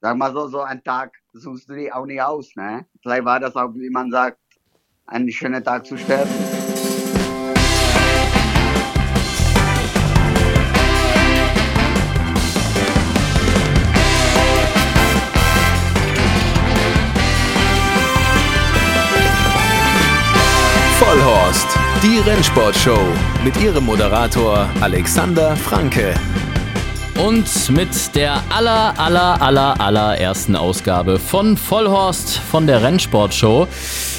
sag mal so, so ein Tag suchst du dir auch nicht aus, ne? Vielleicht war das auch, wie man sagt, ein schöner Tag zu sterben. Vollhorst, die Rennsportshow mit ihrem Moderator Alexander Franke. Und mit der aller, aller, aller, allerersten Ausgabe von Vollhorst von der Rennsportshow.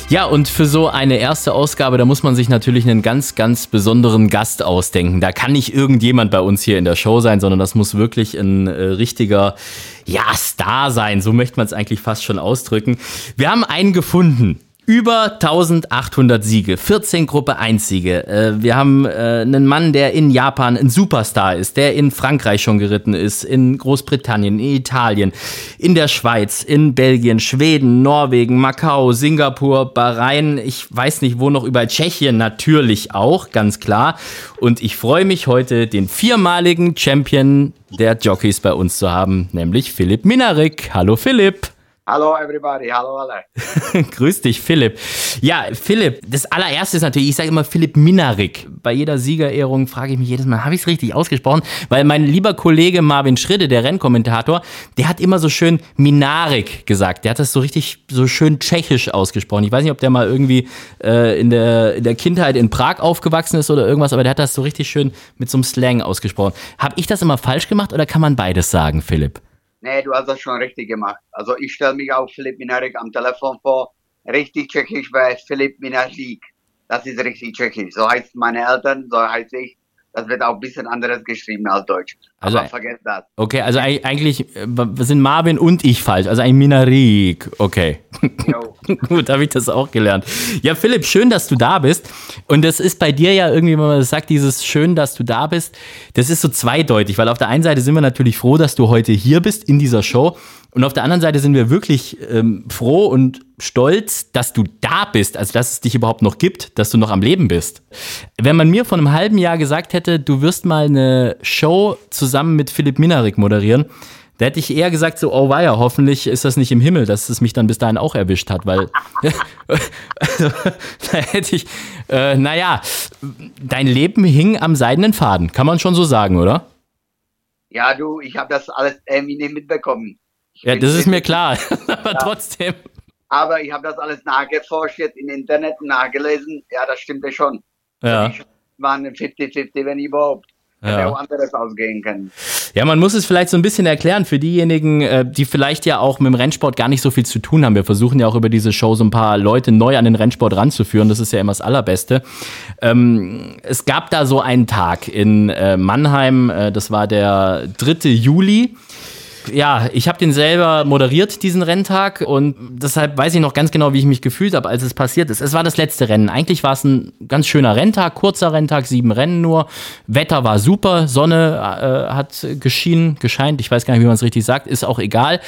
Ja, und für so eine erste Ausgabe, da muss man sich natürlich einen ganz, ganz besonderen Gast ausdenken. Da kann nicht irgendjemand bei uns hier in der Show sein, sondern das muss wirklich ein äh, richtiger, ja, Star sein. So möchte man es eigentlich fast schon ausdrücken. Wir haben einen gefunden. Über 1800 Siege, 14 Gruppe 1 Siege. Äh, wir haben äh, einen Mann, der in Japan ein Superstar ist, der in Frankreich schon geritten ist, in Großbritannien, in Italien, in der Schweiz, in Belgien, Schweden, Norwegen, Macau, Singapur, Bahrain, ich weiß nicht wo noch, über Tschechien natürlich auch, ganz klar. Und ich freue mich heute, den viermaligen Champion der Jockeys bei uns zu haben, nämlich Philipp Minarik. Hallo Philipp. Hallo everybody, hallo alle. Grüß dich, Philipp. Ja, Philipp, das allererste ist natürlich, ich sage immer Philipp Minarik. Bei jeder Siegerehrung frage ich mich jedes Mal, habe ich es richtig ausgesprochen? Weil mein lieber Kollege Marvin Schridde, der Rennkommentator, der hat immer so schön Minarik gesagt. Der hat das so richtig, so schön tschechisch ausgesprochen. Ich weiß nicht, ob der mal irgendwie äh, in, der, in der Kindheit in Prag aufgewachsen ist oder irgendwas, aber der hat das so richtig schön mit so einem Slang ausgesprochen. Habe ich das immer falsch gemacht oder kann man beides sagen, Philipp? Nee, du hast das schon richtig gemacht. Also ich stelle mich auch Philipp Minarik am Telefon vor. Richtig tschechisch wäre Philipp Minarik. Das ist richtig tschechisch. So heißt meine Eltern, so heißt ich. Das wird auch ein bisschen anderes geschrieben als Deutsch. Also, Aber vergesst das. Okay, also eigentlich äh, sind Marvin und ich falsch. Also ein Minarik. Okay. Gut, habe ich das auch gelernt. Ja, Philipp, schön, dass du da bist. Und das ist bei dir ja irgendwie, wenn man das sagt, dieses schön, dass du da bist, das ist so zweideutig, weil auf der einen Seite sind wir natürlich froh, dass du heute hier bist in dieser Show. Und auf der anderen Seite sind wir wirklich ähm, froh und stolz, dass du da bist, also dass es dich überhaupt noch gibt, dass du noch am Leben bist. Wenn man mir vor einem halben Jahr gesagt hätte, du wirst mal eine Show zusammen mit Philipp Minarik moderieren, da hätte ich eher gesagt, so, oh weia, hoffentlich ist das nicht im Himmel, dass es mich dann bis dahin auch erwischt hat, weil also, da hätte ich, äh, naja, dein Leben hing am seidenen Faden, kann man schon so sagen, oder? Ja, du, ich habe das alles irgendwie nicht mitbekommen. Ja, das ist mir klar, aber Ja. trotzdem. Aber ich habe das alles nachgeforscht, jetzt im Internet nachgelesen. Ja, das stimmte schon. Ja. Ich war eine 50-50, wenn überhaupt. Hätte Ja. auch anderes ausgehen können. Ja, man muss es vielleicht so ein bisschen erklären für diejenigen, äh, die vielleicht ja auch mit dem Rennsport gar nicht so viel zu tun haben. Wir versuchen ja auch über diese Show so ein paar Leute neu an den Rennsport ranzuführen. Das ist ja immer das Allerbeste. Ähm, es gab da so einen Tag in äh, Mannheim, äh, das war der 3. Juli. Ja, ich habe den selber moderiert, diesen Renntag, und deshalb weiß ich noch ganz genau, wie ich mich gefühlt habe, als es passiert ist. Es war das letzte Rennen. Eigentlich war es ein ganz schöner Renntag, kurzer Renntag, sieben Rennen nur. Wetter war super, Sonne äh, hat geschienen, gescheint, ich weiß gar nicht, wie man es richtig sagt, ist auch egal.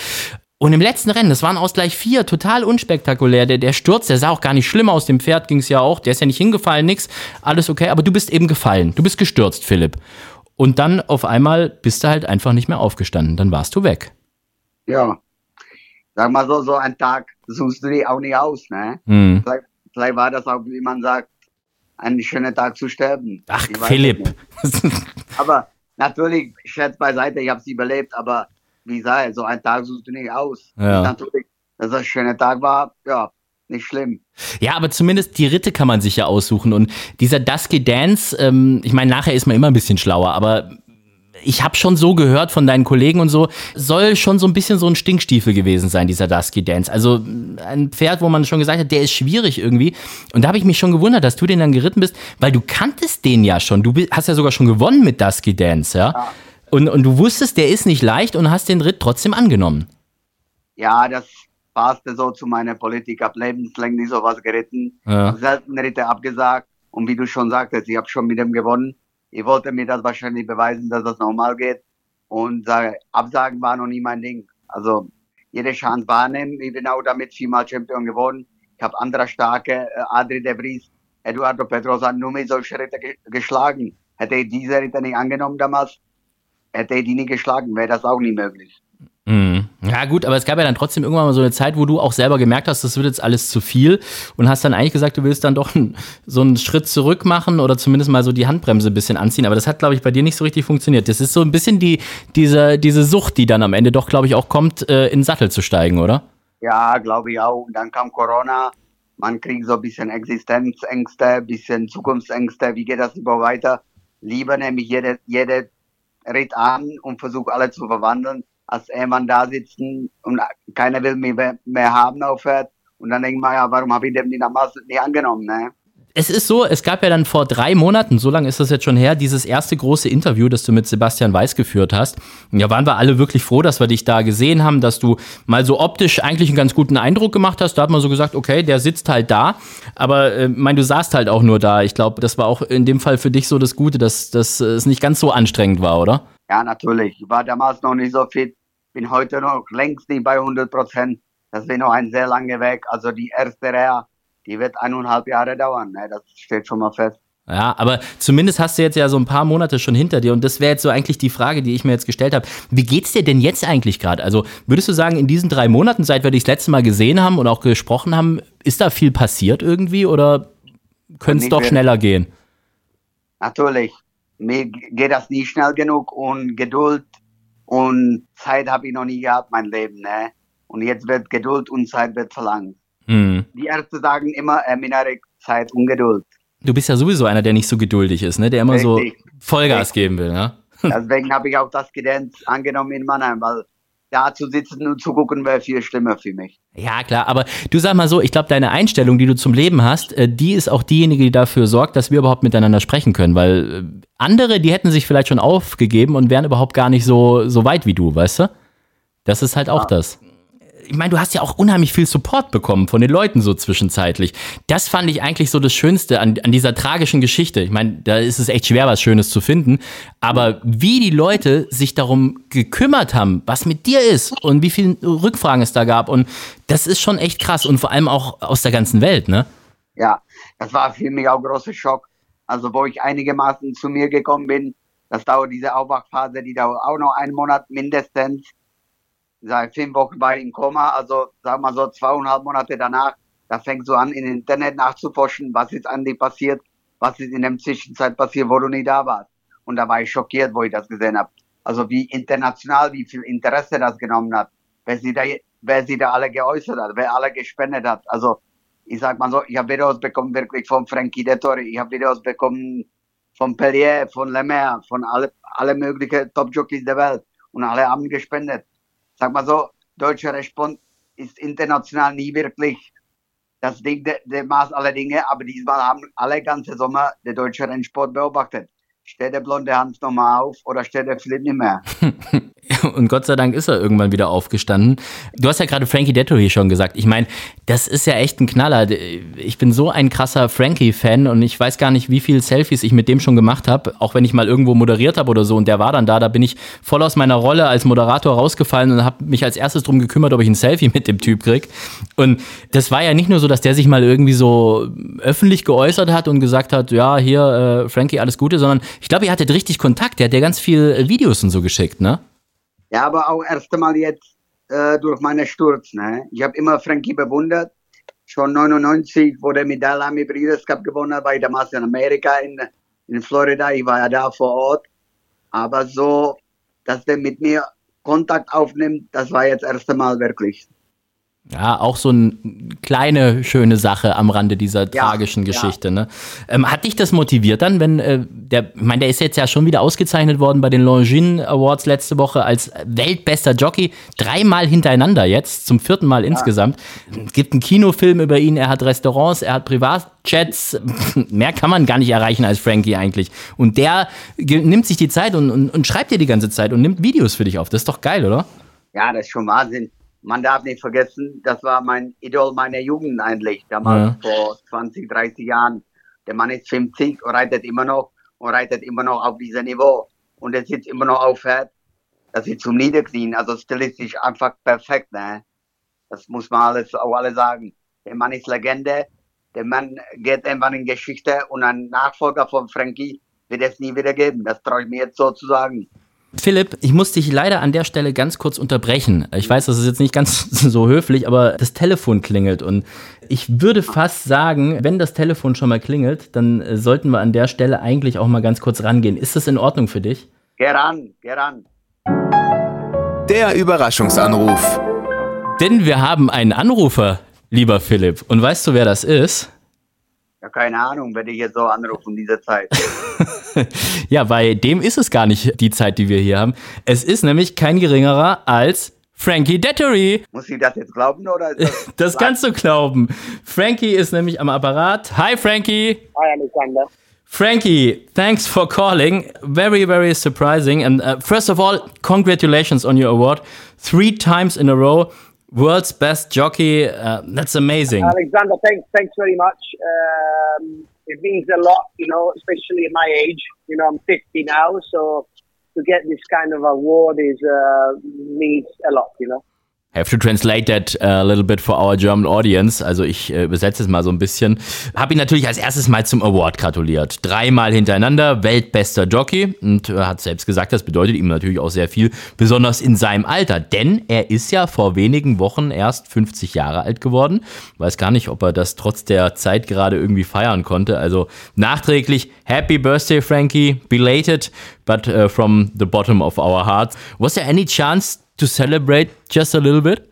Und im letzten Rennen, das waren Ausgleich 4, total unspektakulär. Der, der Sturz, der sah auch gar nicht schlimm aus. Dem Pferd ging es ja auch. Der ist ja nicht hingefallen, nix. Alles okay. Aber du bist eben gefallen. Du bist gestürzt, Philipp. Und dann auf einmal bist du halt einfach nicht mehr aufgestanden. Dann warst du weg. Ja. Sag mal so, so ein Tag suchst du dir auch nicht aus, ne? Hm. Vielleicht, vielleicht war das auch, wie man sagt, ein schöner Tag zu sterben. Ach, Ich Philipp. Aber natürlich, Scherz beiseite, ich habe es überlebt, aber wie sei, so ein Tag suchst du nicht aus. Ja. Natürlich, dass das ein schöner Tag war, ja, nicht schlimm. Ja, aber zumindest die Ritte kann man sich ja aussuchen. Und dieser Dusky Dance, ähm, ich meine, nachher ist man immer ein bisschen schlauer, aber ich habe schon so gehört von deinen Kollegen und so, soll schon so ein bisschen so ein Stinkstiefel gewesen sein, dieser Dusky Dance. Also ein Pferd, wo man schon gesagt hat, der ist schwierig irgendwie. Und da habe ich mich schon gewundert, dass du den dann geritten bist, weil du kanntest den ja schon. Du hast ja sogar schon gewonnen mit Dusky Dance, ja. Und, und du wusstest, der ist nicht leicht und hast den Ritt trotzdem angenommen. Ja, das passte so zu meiner Politik. Hab lebenslänglich sowas geritten. Ja. Selten Ritte abgesagt. Und wie du schon sagtest, ich habe schon mit ihm gewonnen. Ich wollte mir das wahrscheinlich beweisen, dass das normal geht. Und sage, Absagen war noch nie mein Ding. Also jede Chance wahrnehmen. Ich bin auch damit viermal Champion geworden. Ich habe andere starke, äh, Adri de Vries, Eduardo Pedrosa, nur mit solchen Ritter ge geschlagen. Hätte ich diese Ritter nicht angenommen damals, hätte ich die nie geschlagen, wäre das auch nie möglich. Mhm. Ja, gut, aber es gab ja dann trotzdem irgendwann mal so eine Zeit, wo du auch selber gemerkt hast, das wird jetzt alles zu viel und hast dann eigentlich gesagt, du willst dann doch so einen Schritt zurück machen oder zumindest mal so die Handbremse ein bisschen anziehen. Aber das hat, glaube ich, bei dir nicht so richtig funktioniert. Das ist so ein bisschen die, diese, diese Sucht, die dann am Ende doch, glaube ich, auch kommt, äh, in den Sattel zu steigen, oder? Ja, glaube ich auch. Dann kam Corona. Man kriegt so ein bisschen Existenzängste, ein bisschen Zukunftsängste. Wie geht das über weiter? Lieber nehme ich jede, jede Ritt an und versuche alle zu verwandeln als Ehemann da sitzen und keiner will mich mehr haben aufhört. Und dann denkt man, ja, warum habe ich die damals nicht angenommen, ne? Es ist so, es gab ja dann vor drei Monaten, so lange ist das jetzt schon her, dieses erste große Interview, das du mit Sebastian Weiß geführt hast. Ja, waren wir alle wirklich froh, dass wir dich da gesehen haben, dass du mal so optisch eigentlich einen ganz guten Eindruck gemacht hast. Da hat man so gesagt, okay, der sitzt halt da. Aber äh, mein, du saßt halt auch nur da. Ich glaube, das war auch in dem Fall für dich so das Gute, dass, dass es nicht ganz so anstrengend war, oder? Ja, natürlich. Ich war damals noch nicht so fit, bin heute noch längst nicht bei 100 Prozent. Das wäre noch ein sehr langer Weg. Also die erste Reha, die wird eineinhalb Jahre dauern. Ne? Das steht schon mal fest. Ja, aber zumindest hast du jetzt ja so ein paar Monate schon hinter dir und das wäre jetzt so eigentlich die Frage, die ich mir jetzt gestellt habe. Wie geht's dir denn jetzt eigentlich gerade? Also würdest du sagen, in diesen drei Monaten, seit wir dich das letzte Mal gesehen haben und auch gesprochen haben, ist da viel passiert irgendwie oder könnte es doch schneller gehen? Natürlich mir geht das nie schnell genug und Geduld und Zeit habe ich noch nie gehabt, mein Leben. Ne? Und jetzt wird Geduld und Zeit wird verlangt. Mhm. Die Ärzte sagen immer, äh, Minarik, Zeit und Geduld. Du bist ja sowieso einer, der nicht so geduldig ist, ne? der immer Richtig. so Vollgas Richtig. geben will. Ne? Deswegen habe ich auch das Gedäns angenommen in Mannheim, weil da zu sitzen und zu gucken wäre viel schlimmer für mich. Ja, klar, aber du sag mal so, ich glaube, deine Einstellung, die du zum Leben hast, äh, die ist auch diejenige, die dafür sorgt, dass wir überhaupt miteinander sprechen können, weil äh, andere, die hätten sich vielleicht schon aufgegeben und wären überhaupt gar nicht so, so weit wie du, weißt du? Das ist halt auch das ich meine, du hast ja auch unheimlich viel Support bekommen von den Leuten so zwischenzeitlich. Das fand ich eigentlich so das Schönste an, an dieser tragischen Geschichte. Ich meine, da ist es echt schwer, was Schönes zu finden. Aber wie die Leute sich darum gekümmert haben, was mit dir ist und wie viele Rückfragen es da gab. Und das ist schon echt krass und vor allem auch aus der ganzen Welt, ne? Ja, das war für mich auch ein großer Schock. Also, wo ich einigermaßen zu mir gekommen bin, das dauert diese Aufwachphase, die dauert auch noch einen Monat mindestens seit fünf Wochen war ich im Koma, also sagen wir so zweieinhalb Monate danach, da fängst du an, im Internet nachzuforschen, was ist an dir passiert, was ist in der Zwischenzeit passiert, wo du nicht da warst. Und da war ich schockiert, wo ich das gesehen habe. Also wie international, wie viel Interesse das genommen hat, wer sie da, wer sie da alle geäußert hat, wer alle gespendet hat. Also ich sag mal so, ich habe Videos bekommen wirklich von Frankie Dettori, ich habe Videos bekommen von Pellier, von Lemaire, von alle, alle möglichen Top-Jockeys der Welt und alle haben gespendet sag mal so, deutscher Respond ist international nie wirklich das Ding der, der Maß aller Dinge, aber diesmal haben alle ganze Sommer der deutsche Rennsport beobachtet. Steht der blonde Hans nochmal auf oder steht der Flip nicht mehr? Und Gott sei Dank ist er irgendwann wieder aufgestanden. Du hast ja gerade Frankie Dettori schon gesagt. Ich meine, das ist ja echt ein Knaller. Ich bin so ein krasser Frankie-Fan und ich weiß gar nicht, wie viele Selfies ich mit dem schon gemacht habe. Auch wenn ich mal irgendwo moderiert habe oder so und der war dann da, da bin ich voll aus meiner Rolle als Moderator rausgefallen und habe mich als erstes darum gekümmert, ob ich ein Selfie mit dem Typ krieg. Und das war ja nicht nur so, dass der sich mal irgendwie so öffentlich geäußert hat und gesagt hat, ja, hier, äh, Frankie, alles Gute, sondern ich glaube, ihr hattet richtig Kontakt. Der hat dir ganz viel Videos und so geschickt, ne? Ja, aber auch erst einmal jetzt äh, durch meinen Sturz. Ne? Ich habe immer Frankie bewundert. Schon 99, wo der mit Dalami Breeders Cup gewonnen hat, war ich damals in Amerika, in, in Florida. Ich war ja da vor Ort. Aber so, dass der mit mir Kontakt aufnimmt, das war jetzt erst einmal wirklich. Ja, auch so eine kleine schöne Sache am Rande dieser tragischen ja, Geschichte. Ja. Ne? Ähm, hat dich das motiviert dann, wenn äh, der, ich meine, der ist jetzt ja schon wieder ausgezeichnet worden bei den Longines Awards letzte Woche als weltbester Jockey, dreimal hintereinander jetzt, zum vierten Mal ja. insgesamt. Es gibt einen Kinofilm über ihn, er hat Restaurants, er hat Privatjets, mehr kann man gar nicht erreichen als Frankie eigentlich. Und der nimmt sich die Zeit und, und, und schreibt dir die ganze Zeit und nimmt Videos für dich auf. Das ist doch geil, oder? Ja, das ist schon Wahnsinn man darf nicht vergessen, das war mein Idol meiner Jugend eigentlich, damals ja. vor 20, 30 Jahren. Der Mann ist 50 und reitet immer noch und reitet immer noch auf diesem Niveau. Und er sitzt immer noch auf Pferd. Das ist zum Niederknien. Also stilistisch einfach perfekt, ne? Das muss man alles, auch alle sagen. Der Mann ist Legende. Der Mann geht irgendwann in Geschichte und ein Nachfolger von Frankie wird es nie wieder geben. Das traue ich mir jetzt so zu sagen. Philipp, ich muss dich leider an der Stelle ganz kurz unterbrechen. Ich weiß, das ist jetzt nicht ganz so höflich, aber das Telefon klingelt und ich würde fast sagen, wenn das Telefon schon mal klingelt, dann äh, sollten wir an der Stelle eigentlich auch mal ganz kurz rangehen. Ist das in Ordnung für dich? Geh ran, geh ran. Der Überraschungsanruf. Denn wir haben einen Anrufer, lieber Philipp. Und weißt du, wer das ist? Ja, keine Ahnung, wenn ich jetzt so anrufe in dieser Zeit. ja, bei dem ist es gar nicht die Zeit, die wir hier haben. Es ist nämlich kein geringerer als Frankie Dettery. Muss ich das jetzt glauben oder ist das? Das kannst du glauben. Frankie ist nämlich am Apparat. Hi, Frankie. Hi, Alexander. Frankie, thanks for calling. Very, very surprising. And uh, first of all, congratulations on your award. Three times in a row, world's best jockey. Uh, that's amazing. Alexander, thanks, thanks very much. Um, it means a lot, you know, especially at my age. You know, I'm 50 now, so to get this kind of award is uh, means a lot, you know. Have to translate that uh, a little bit for our German audience. Also ich äh, übersetze es mal so ein bisschen. Habe ihn natürlich als erstes mal zum Award gratuliert. Dreimal hintereinander weltbester Jockey und er hat selbst gesagt, das bedeutet ihm natürlich auch sehr viel, besonders in seinem Alter. Denn er ist ja vor wenigen Wochen erst 50 Jahre alt geworden. Weiß gar nicht, ob er das trotz der Zeit gerade irgendwie feiern konnte. Also nachträglich Happy Birthday, Frankie. Belated, but uh, from the bottom of our hearts. Was there any chance to celebrate just a little bit?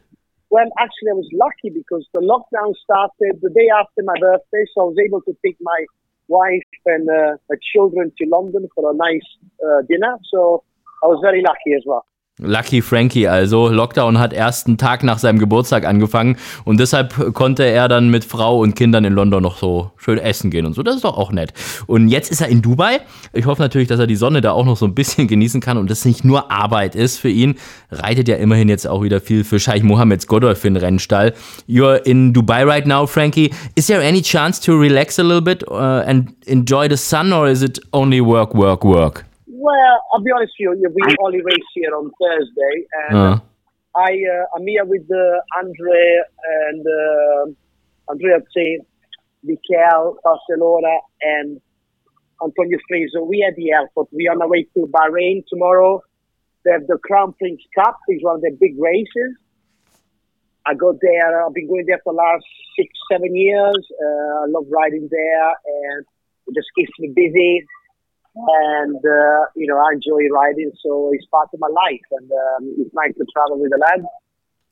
Well, actually, I was lucky because the lockdown started the day after my birthday, so I was able to take my wife and uh, children to London for a nice uh, dinner. So I was very lucky as well. Lucky Frankie also. Lockdown hat ersten Tag nach seinem Geburtstag angefangen und deshalb konnte er dann mit Frau und Kindern in London noch so schön essen gehen und so. Das ist doch auch nett. Und jetzt ist er in Dubai. Ich hoffe natürlich, dass er die Sonne da auch noch so ein bisschen genießen kann und das nicht nur Arbeit ist für ihn. Reitet ja immerhin jetzt auch wieder viel für Scheich Mohammeds Godolphin Rennstall. You're in Dubai right now, Frankie. Is there any chance to relax a little bit uh, and enjoy the sun or is it only work, work, work? Well, I'll be honest with you. We only race here on Thursday, and Uh, I uh, I'm here with uh, Andre and uh, Andrea Saint, Michael Barcelona, and Antonio Fraser. We at the airport. We are on our way to Bahrain tomorrow. They have the Crown Prince Cup. It's one of their big races. I go there. I've been going there for the last six, seven years. Uh, I love riding there, and it just keeps me busy. And uh, you know, I enjoy riding, so it's part of my life. And um, it's nice to travel with the lads.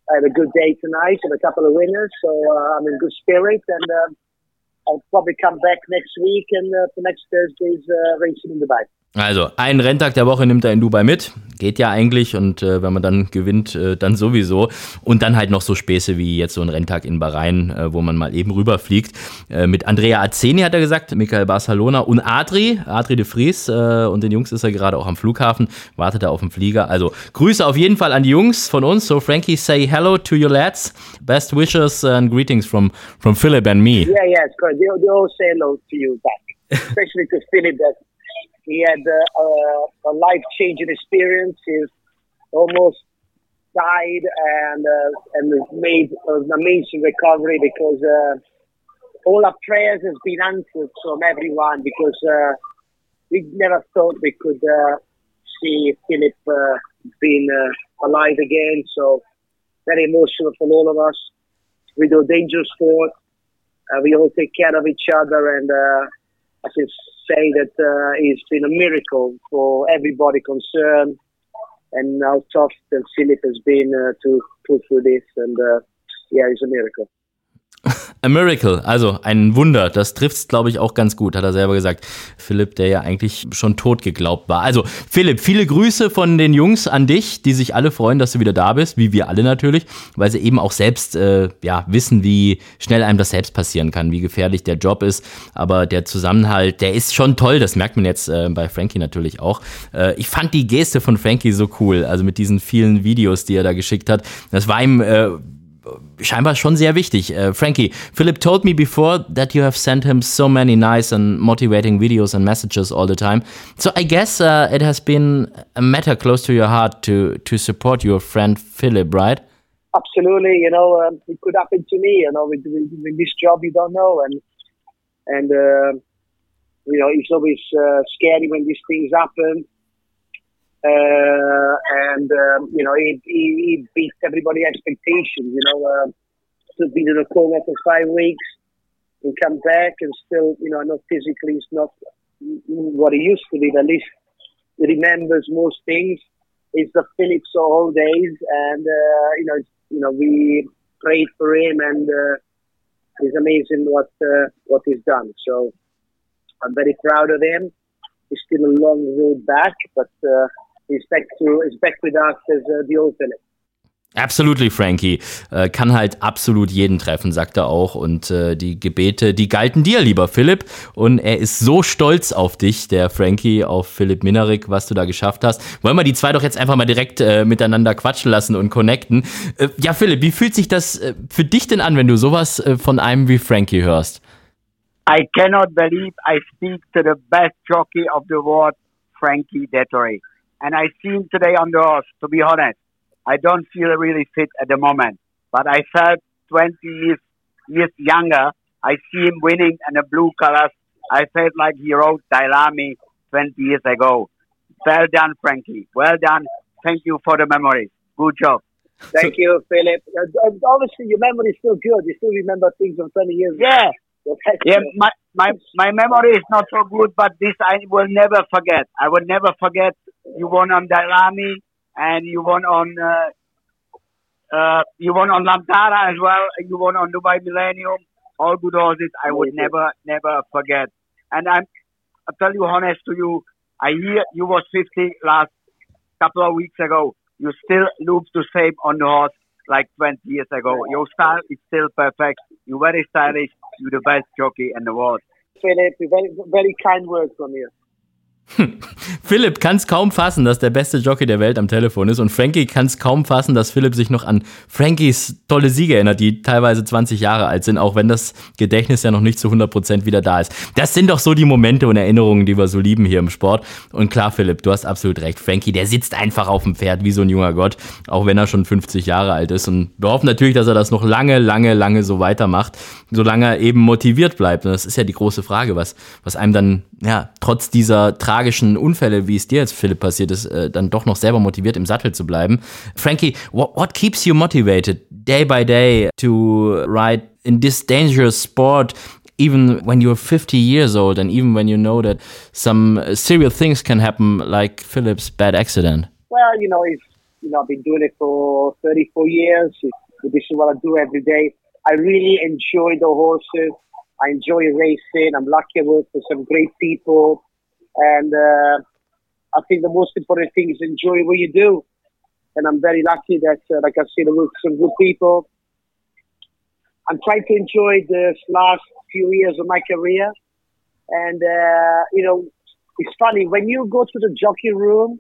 I had a good day tonight and a couple of winners, so uh, I'm in good spirit. And um I'll probably come back next week and uh, for next Thursday's uh, racing in Dubai. Also, einen Renntag der Woche nimmt er in Dubai mit. Geht ja eigentlich und äh, wenn man dann gewinnt, äh, dann sowieso. Und dann halt noch so Späße wie jetzt so ein Renntag in Bahrain, äh, wo man mal eben rüberfliegt. Äh, mit Andrea Azeni hat er gesagt, Michael Barcelona und Adri, Adri de Vries. Äh, und den Jungs ist er gerade auch am Flughafen, wartet er auf den Flieger. Also, Grüße auf jeden Fall an die Jungs von uns. So, Frankie, say hello to your lads. Best wishes and greetings from, from Philip and me. Yeah, yeah, it's good. They, they all say hello to you back, especially to Philip that he had uh, a, a life-changing experience. He's almost died and uh, and made an amazing recovery because uh, all our prayers has been answered from everyone because uh, we never thought we could uh, see Philip uh, being uh, alive again. So very emotional for all of us. We do dangerous sport. Uh, we all take care of each other, and uh, I can say that uh, it's been a miracle for everybody concerned, and how tough Philip has been uh, to pull through this, and uh, yeah, it's a miracle. A Miracle, also ein Wunder. Das trifft's, glaube ich, auch ganz gut, hat er selber gesagt. Philipp, der ja eigentlich schon tot geglaubt war. Also, Philipp, viele Grüße von den Jungs an dich, die sich alle freuen, dass du wieder da bist, wie wir alle natürlich, weil sie eben auch selbst äh, ja, wissen, wie schnell einem das selbst passieren kann, wie gefährlich der Job ist. Aber der Zusammenhalt, der ist schon toll. Das merkt man jetzt äh, bei Frankie natürlich auch. Äh, ich fand die Geste von Frankie so cool, also mit diesen vielen Videos, die er da geschickt hat. Das war ihm äh, scheinbar schon sehr wichtig. Uh, Frankie, Philip told me before that you have sent him so many nice and motivating videos and messages all the time. So I guess uh, it has been a matter close to your heart to to support your friend Philip, right? Absolutely, you know, um, it could happen to me. You know, with, with, with this job, you don't know, and and uh, you know, it's always uh, scary when these things happen. Uh, and um, you know he, he, he beats everybody's expectations. You know, uh, still been in a coma for five weeks and come back and still, you know, not physically, it's not what he used to be. But at least he remembers most things. It's the Phillips all days, and uh, you know, you know, we prayed for him, and uh, it's amazing what uh, what he's done. So I'm very proud of him. It's still a long road back, but he's back to he's back with us as uh, the old Phillips. Absolutely, Frankie. Äh, kann halt absolut jeden treffen, sagt er auch. Und äh, die Gebete, die galten dir, lieber Philipp. Und er ist so stolz auf dich, der Frankie, auf Philipp Minarik, was du da geschafft hast. Wollen wir die zwei doch jetzt einfach mal direkt äh, miteinander quatschen lassen und connecten. Äh, ja, Philipp, wie fühlt sich das äh, für dich denn an, wenn du sowas äh, von einem wie Frankie hörst? I cannot believe I speak to the best jockey of the world, Frankie Dettori. And I see him today on the horse, to be honest. I don't feel really fit at the moment, but I felt 20 years, years younger. I see him winning in the blue colors. I felt like he rode Dailami 20 years ago. Well done, Frankie. Well done. Thank you for the memories. Good job. Thank you, Philip. Uh, obviously, your memory is still good. You still remember things from 20 years ago. Yeah. Yeah, my, my, my memory is not so good, but this I will never forget. I will never forget you won on Dailami and you won on uh, uh, you won on Lantara as well. You won on Dubai Millennium. All good horses. I would never never forget. And I'm I tell you honest to you. I hear you was 50 last couple of weeks ago. You still look the same on the horse like 20 years ago. Your style is still perfect. You're very stylish. You're the best jockey in the world. Philip, very, very kind words from you. Philipp kann es kaum fassen, dass der beste Jockey der Welt am Telefon ist und Frankie kann es kaum fassen, dass Philipp sich noch an Frankies tolle Siege erinnert, die teilweise 20 Jahre alt sind, auch wenn das Gedächtnis ja noch nicht zu 100% wieder da ist. Das sind doch so die Momente und Erinnerungen, die wir so lieben hier im Sport. Und klar, Philipp, du hast absolut recht. Frankie, der sitzt einfach auf dem Pferd wie so ein junger Gott, auch wenn er schon 50 Jahre alt ist. Und wir hoffen natürlich, dass er das noch lange, lange, lange so weitermacht, solange er eben motiviert bleibt. Und das ist ja die große Frage, was, was einem dann, ja, trotz dieser Tragik tragischen Unfälle, wie es dir jetzt, Philipp, passiert ist, äh, dann doch noch selber motiviert im Sattel zu bleiben. Frankie, what, what keeps you motivated day by day to ride in this dangerous sport? Even when you're 50 years old, and even when you know that some uh, serious things can happen, like Philip's bad accident. Well, you know, it's, you know, I've been doing it for 34 years. This is what I do every day. I really enjoy the horses. I enjoy racing. I'm lucky I work for some great people. And uh, I think the most important thing is enjoy what you do. And I'm very lucky that, uh, like I said, with some good people. I'm trying to enjoy this last few years of my career. And, uh, you know, it's funny, when you go to the jockey room,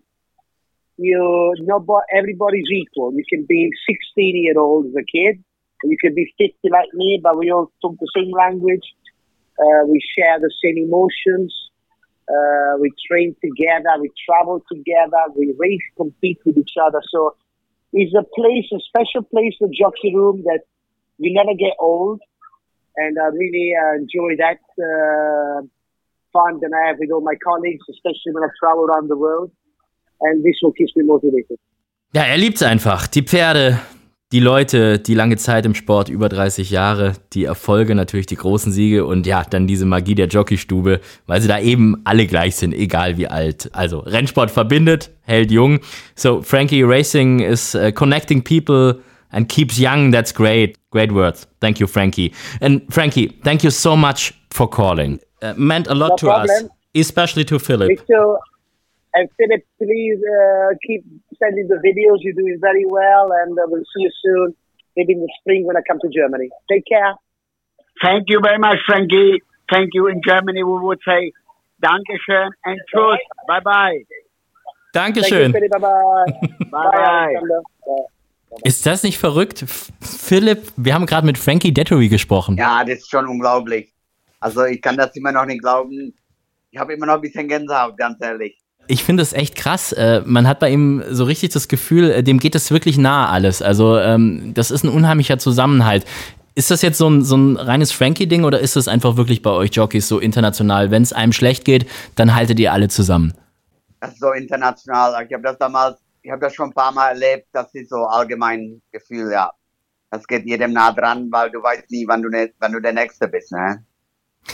you know, everybody's equal. You can be 16 year old as a kid, you can be 50 like me, but we all talk the same language. Uh, we share the same emotions. Uh, we train together, we travel together, we race, compete with each other. So it's a place, a special place, the jockey room that you never get old. And I really uh, enjoy that uh, fun that I have with all my colleagues, especially when I travel around the world. And this will keep me motivated. Ja, er liebt es einfach. Die Pferde, die Leute, die lange Zeit im Sport, über 30 Jahre, die Erfolge, natürlich die großen Siege und ja, dann diese Magie der Jockeystube, weil sie da eben alle gleich sind, egal wie alt. Also Rennsport verbindet, hält jung. So Frankie Racing is uh, connecting people and keeps young. That's great. Great words. Thank you, Frankie. And Frankie, thank you so much for calling. Uh, meant a lot no to problem. us, especially to Philip. And Philip, please uh, keep sending the videos. You're doing very well, and uh, we'll see you soon, maybe in the spring when I come to Germany. Take care. Thank you very much, Frankie. Thank you. In Germany, we would say Dankeschön and Tschüss. Bye bye. Dankeschön. Thank you. Bye bye. Bye bye. Ist das nicht verrückt? Philipp, wir haben gerade mit Frankie Dettery gesprochen. Ja, das ist schon unglaublich. Also ich kann das immer noch nicht glauben. Ich habe immer noch ein bisschen Gänsehaut, ganz ehrlich. Ich finde es echt krass. Äh, man hat bei ihm so richtig das Gefühl, äh, dem geht es wirklich nahe alles. Also ähm, das ist ein unheimlicher Zusammenhalt. Ist das jetzt so ein, so ein reines Frankie-Ding oder ist das einfach wirklich bei euch Jockeys so international? Wenn es einem schlecht geht, dann haltet ihr alle zusammen. das ist so international. Ich habe das damals, ich habe das schon ein paar Mal erlebt. Das ist so allgemein Gefühl, ja. Das geht jedem nah dran, weil du weißt nie, wann du, ne, wann du der Nächste bist, ne?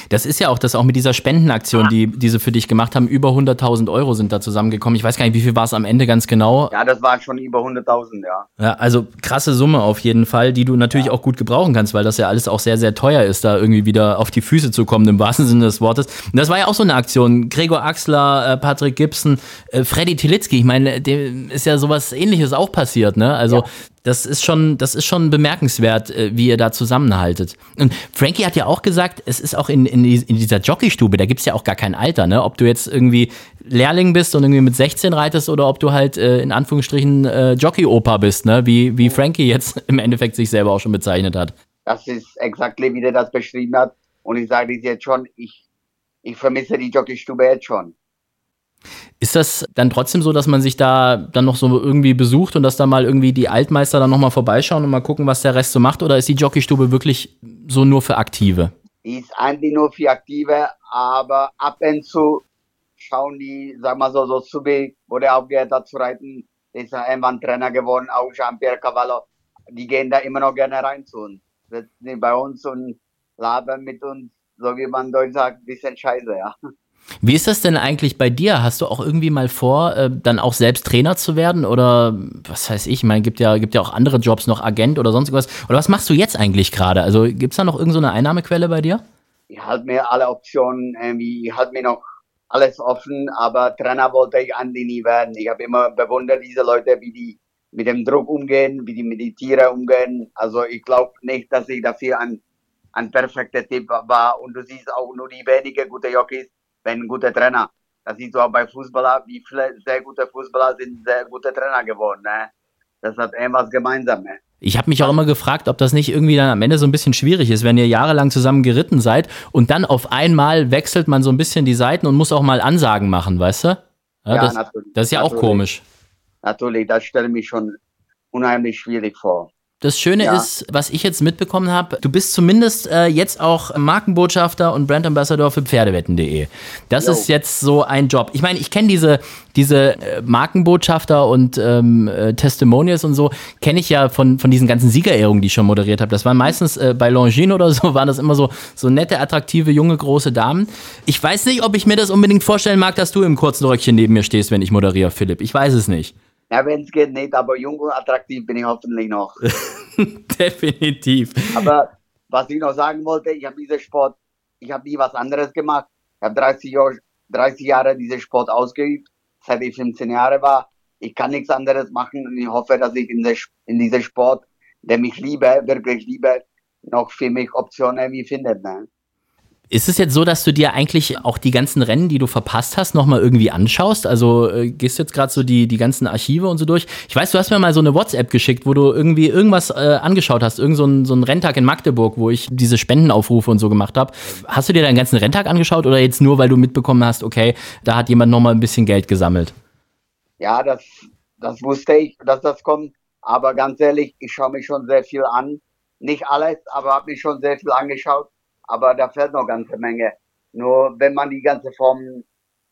Das ist ja auch das auch mit dieser Spendenaktion, die, die sie für dich gemacht haben. Über 100.000 Euro sind da zusammengekommen. Ich weiß gar nicht, wie viel war es am Ende ganz genau. Ja, das waren schon über 100.000, ja. Ja, also krasse Summe auf jeden Fall, die du natürlich ja. auch gut gebrauchen kannst, weil das ja alles auch sehr, sehr teuer ist, da irgendwie wieder auf die Füße zu kommen, im wahrsten Sinne des Wortes. Und das war ja auch so eine Aktion. Gregor Axler, äh, Patrick Gibson, äh, Freddy Tilitzki. Ich meine, dem ist ja sowas ähnliches auch passiert, ne? Also ja das ist schon, das ist schon bemerkenswert, äh, wie ihr da zusammenhaltet. Und Frankie hat ja auch gesagt, es ist auch in, in, in dieser Jockeystube, da gibt es ja auch gar kein Alter, ne? Ob du jetzt irgendwie Lehrling bist und irgendwie mit 16 reitest oder ob du halt äh, in Anführungsstrichen äh, Jockey-Opa bist, ne? Wie, wie Frankie jetzt im Endeffekt sich selber auch schon bezeichnet hat. Das ist exakt, wie der das beschrieben hat. Und ich sage dir jetzt schon, ich, ich vermisse die Jockeystube jetzt schon. Ist das dann trotzdem so, dass man sich da dann noch so irgendwie besucht und dass da mal irgendwie die Altmeister dann nochmal vorbeischauen und mal gucken, was der Rest so macht? Oder ist die Jockeystube wirklich so nur für Aktive? Die ist eigentlich nur für Aktive, aber ab und zu schauen die, sag mal so, so Subi, wo der aufgehört hat zu reiten, ist irgendwann Trainer geworden, auch Jean-Pierre Cavallo. Die gehen da immer noch gerne rein zu uns. Sitzen bei uns und labern mit uns, so wie man Deutsch sagt, bisschen scheiße, ja. Wie ist das denn eigentlich bei dir? Hast du auch irgendwie mal vor, äh, dann auch selbst Trainer zu werden? Oder was weiß ich, ich meine, gibt ja, gibt ja auch andere Jobs, noch Agent oder sonst was. Oder was machst du jetzt eigentlich gerade? Also gibt es da noch irgendeine so Einnahmequelle bei dir? Ich halte mir alle Optionen, irgendwie, ich halte mir noch alles offen, aber Trainer wollte ich eigentlich nie werden. Ich habe immer bewundert diese Leute, wie die mit dem Druck umgehen, wie die mit den Tieren umgehen. Also ich glaube nicht, dass ich dafür ein, ein perfekter Tipp war. Und du siehst auch nur die wenigen gute Jockeys, wenn ein guter Trainer. Das siehst du auch bei Fußballer, wie viele sehr gute Fußballer sind sehr gute Trainer geworden. Ne? Das hat irgendwas gemeinsam. Ne? Ich habe mich auch immer gefragt, ob das nicht irgendwie dann am Ende so ein bisschen schwierig ist, wenn ihr jahrelang zusammen geritten seid und dann auf einmal wechselt man so ein bisschen die Seiten und muss auch mal Ansagen machen, weißt du? Ja, ja das, natürlich. Das ist ja natürlich. auch komisch. Natürlich, das stelle ich mich schon unheimlich schwierig vor. Das Schöne ja. ist, was ich jetzt mitbekommen habe, du bist zumindest äh, jetzt auch Markenbotschafter und Brand Ambassador für Pferdewetten.de. Das jo. ist jetzt so ein Job. Ich meine, ich kenne diese, diese äh, Markenbotschafter und ähm, äh, Testimonials und so, kenne ich ja von, von diesen ganzen Siegerehrungen, die ich schon moderiert habe. Das waren meistens äh, bei Longines oder so, waren das immer so, so nette, attraktive, junge, große Damen. Ich weiß nicht, ob ich mir das unbedingt vorstellen mag, dass du im kurzen Röckchen neben mir stehst, wenn ich moderiere, Philipp. Ich weiß es nicht. Ja, wenn es geht, nicht, aber jung und attraktiv bin ich hoffentlich noch. Definitiv. Aber was ich noch sagen wollte, ich habe diesen Sport, ich habe nie was anderes gemacht. Ich habe 30, Jahr, 30 Jahre diesen Sport ausgeübt, seit ich 15 Jahre war. Ich kann nichts anderes machen und ich hoffe, dass ich in, der, in diesem Sport, der mich liebe, wirklich liebe, noch für mich Optionen wie findet. Ne? Ist es jetzt so, dass du dir eigentlich auch die ganzen Rennen, die du verpasst hast, nochmal irgendwie anschaust? Also äh, gehst du jetzt gerade so die, die ganzen Archive und so durch? Ich weiß, du hast mir mal so eine WhatsApp geschickt, wo du irgendwie irgendwas äh, angeschaut hast, irgend so ein, so ein Renntag in Magdeburg, wo ich diese Spendenaufrufe und so gemacht habe. Hast du dir deinen ganzen Renntag angeschaut oder jetzt nur, weil du mitbekommen hast, okay, da hat jemand nochmal ein bisschen Geld gesammelt? Ja, das, das wusste ich, dass das kommt. Aber ganz ehrlich, ich schaue mich schon sehr viel an. Nicht alles, aber habe mich schon sehr viel angeschaut aber da fehlt noch eine ganze Menge. Nur wenn man die ganze Form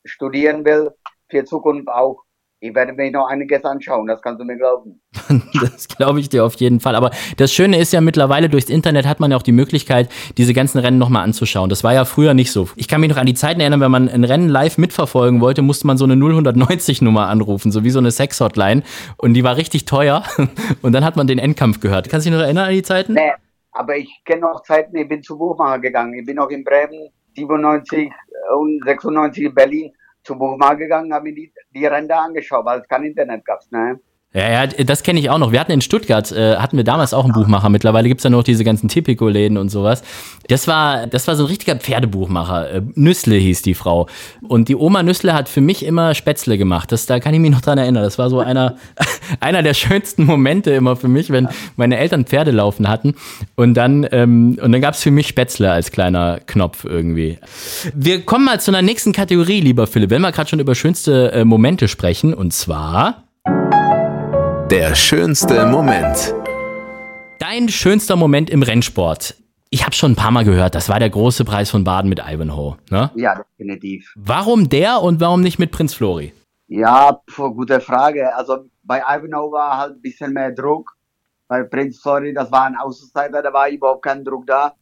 studieren will, für Zukunft auch, ich werde mir noch einiges anschauen, das kannst du mir glauben. das glaube ich dir auf jeden Fall. Aber das Schöne ist ja mittlerweile, durchs Internet hat man ja auch die Möglichkeit, diese ganzen Rennen nochmal anzuschauen. Das war ja früher nicht so. Ich kann mich noch an die Zeiten erinnern, wenn man ein Rennen live mitverfolgen wollte, musste man so eine 0190-Nummer anrufen, so wie so eine Sex-Hotline. Und die war richtig teuer. Und dann hat man den Endkampf gehört. Kannst du dich noch erinnern an die Zeiten? Nee, aber ich kenne auch Zeiten, ich bin zu Buchmacher gegangen. Ich bin auch in Bremen 97 und 96 in Berlin zu Buchmacher gegangen, habe mir die, die Ränder angeschaut, weil es kein Internet gab. Ne? Ja, ja, das kenne ich auch noch. Wir hatten in Stuttgart, äh, hatten wir damals auch einen Buchmacher. Mittlerweile gibt's ja noch diese ganzen Tipico-Läden und sowas. Das war, das war so ein richtiger Pferdebuchmacher. Äh, Nüssle hieß die Frau. Und die Oma Nüssle hat für mich immer Spätzle gemacht. Das, da kann ich mich noch dran erinnern. Das war so einer, einer der schönsten Momente immer für mich, wenn meine Eltern Pferde laufen hatten. Und dann, ähm, und dann gab's für mich Spätzle als kleiner Knopf irgendwie. Wir kommen mal zu einer nächsten Kategorie, lieber Philipp. Wenn wir gerade schon über schönste äh, Momente sprechen. Und zwar der schönste Moment. Dein schönster Moment im Rennsport. Ich habe schon ein paar Mal gehört, das war der große Preis von Baden mit Ivanhoe. Ne? Ja, definitiv. Warum der und warum nicht mit Prinz Flori? Ja, pf, gute Frage. Also bei Ivanhoe war halt ein bisschen mehr Druck. Bei Prince Flori, das war ein Außenseiter, da war überhaupt kein Druck da.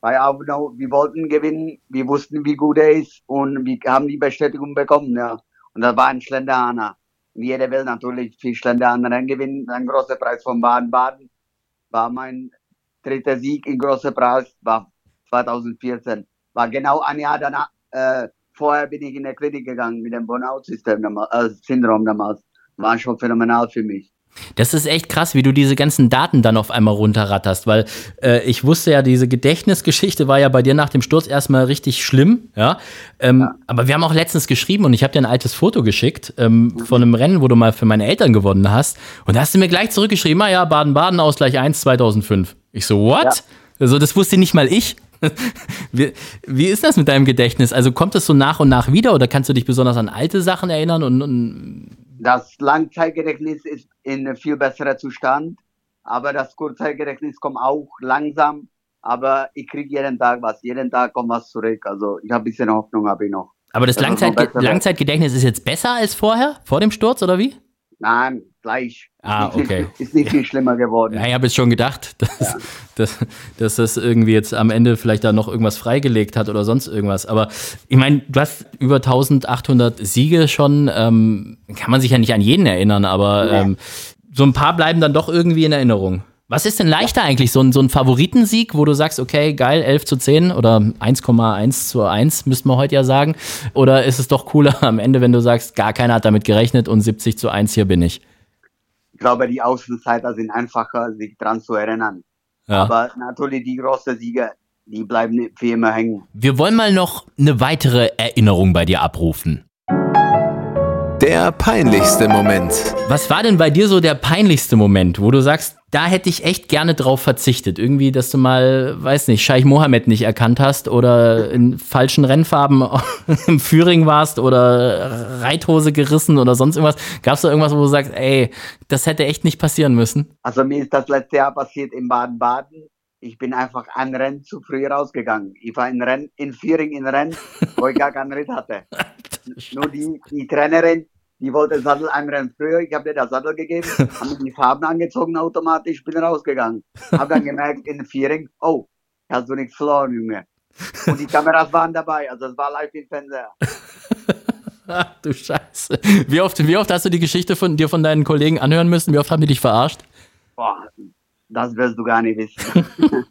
Bei Ivanhoe, wir wollten gewinnen, wir wussten, wie gut er ist und wir haben die Bestätigung bekommen, ja. Und das war ein Schlenderhahner. Jeder will natürlich viel Schlenderhahner gewinnen. Ein großer Preis von Baden-Baden war mein dritter Sieg in großer Preis, war 2014. War genau ein Jahr danach, äh, vorher bin ich in der Klinik gegangen mit dem Burnout-System, äh, damals. War schon phänomenal für mich. Das ist echt krass, wie du diese ganzen Daten dann auf einmal runterratterst, weil äh, ich wusste ja, diese Gedächtnisgeschichte war ja bei dir nach dem Sturz erstmal richtig schlimm, ja. Ähm, ja. Aber wir haben auch letztens geschrieben und ich habe dir ein altes Foto geschickt ähm, mhm. von einem Rennen, wo du mal für meine Eltern gewonnen hast. Und da hast du mir gleich zurückgeschrieben, ah ja, Baden-Baden, Ausgleich 1 2005. Ich so, what? Ja. Also das wusste nicht mal ich. wie, wie, ist das mit deinem Gedächtnis? Also kommt es so nach und nach wieder oder kannst du dich besonders an alte Sachen erinnern? Und, und das Langzeitgedächtnis ist in viel besserer Zustand, aber das Kurzzeitgedächtnis kommt auch langsam. Aber ich kriege jeden Tag was, jeden Tag kommt was zurück. Also ich habe ein bisschen Hoffnung, habe ich noch. Aber das, Langzeit Langzeitgedächtnis ist jetzt besser als vorher, vor dem Sturz oder wie? Nein, gleich. Ah, ist nicht, okay. Ist nicht viel schlimmer geworden. Ja, ich habe jetzt schon gedacht, dass, ja. dass, dass, das irgendwie jetzt am Ende vielleicht da noch irgendwas freigelegt hat oder sonst irgendwas. Aber ich meine, du hast über 1800 Siege schon. Ähm, kann man sich ja nicht an jeden erinnern, aber ja. ähm, so ein paar bleiben dann doch irgendwie in Erinnerung. Was ist denn leichter eigentlich? So ein, so ein Favoritensieg, wo du sagst, okay, geil, 11 zu 10 oder 1,1 zu 1, müssten wir heute ja sagen. Oder ist es doch cooler am Ende, wenn du sagst, gar keiner hat damit gerechnet und 70 zu 1, hier bin ich? Ich glaube, die Außenseiter sind einfacher, sich dran zu erinnern. Ja. Aber natürlich die großen Sieger, die bleiben für immer hängen. Wir wollen mal noch eine weitere Erinnerung bei dir abrufen. Der peinlichste Moment. Was war denn bei dir so der peinlichste Moment, wo du sagst, da hätte ich echt gerne drauf verzichtet? Irgendwie, dass du mal, weiß nicht, Scheich Mohammed nicht erkannt hast oder in falschen Rennfarben im Führing warst oder Reithose gerissen oder sonst irgendwas. Gab es da irgendwas, wo du sagst, ey, das hätte echt nicht passieren müssen? Also mir ist das letzte Jahr passiert in Baden-Baden. Ich bin einfach ein Rennen zu früh rausgegangen. Ich war in Renn, in Führing in Rennen, wo ich gar keinen Ritt hatte. Nur die, die Trainerin, die wollte Sattel ein Rennen früher, ich habe ihr das Sattel gegeben, haben mir die Farben angezogen automatisch, bin rausgegangen. Habe dann gemerkt in Viering, oh, hast du nichts verloren, Junge. Und die Kameras waren dabei, also es war live im Fernseher. Ach du Scheiße. Wie oft, wie oft hast du die Geschichte von dir von deinen Kollegen anhören müssen? Wie oft haben die dich verarscht? Boah, das wirst du gar nicht wissen.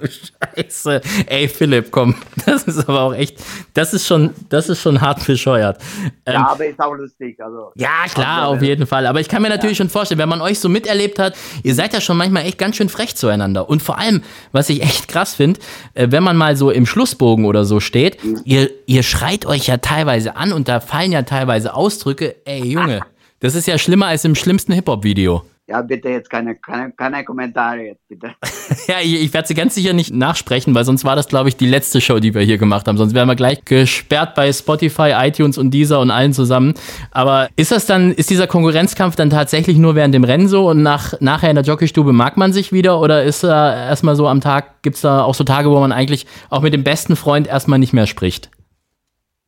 Scheiße. Ey, Philipp, komm. Das ist aber auch echt, das ist schon, das ist schon hart bescheuert. Ähm, ja, aber ist auch lustig. Also, ja, klar, auf jeden Fall. Aber ich kann mir natürlich ja. schon vorstellen, wenn man euch so miterlebt hat, ihr seid ja schon manchmal echt ganz schön frech zueinander. Und vor allem, was ich echt krass finde, äh, wenn man mal so im Schlussbogen oder so steht, mhm. ihr, ihr schreit euch ja teilweise an und da fallen ja teilweise Ausdrücke, ey Junge, das ist ja schlimmer als im schlimmsten Hip-Hop-Video. Ja, bitte jetzt keine, keine, keine Kommentare jetzt, bitte. ja, ich, ich werde sie ganz sicher nicht nachsprechen, weil sonst war das, glaube ich, die letzte Show, die wir hier gemacht haben. Sonst wären wir gleich gesperrt bei Spotify, iTunes und Deezer und allen zusammen. Aber ist das dann, ist dieser Konkurrenzkampf dann tatsächlich nur während dem Rennen so und nach, nachher in der Jockeystube mag man sich wieder oder ist da erstmal so am Tag, gibt es da auch so Tage, wo man eigentlich auch mit dem besten Freund erstmal nicht mehr spricht?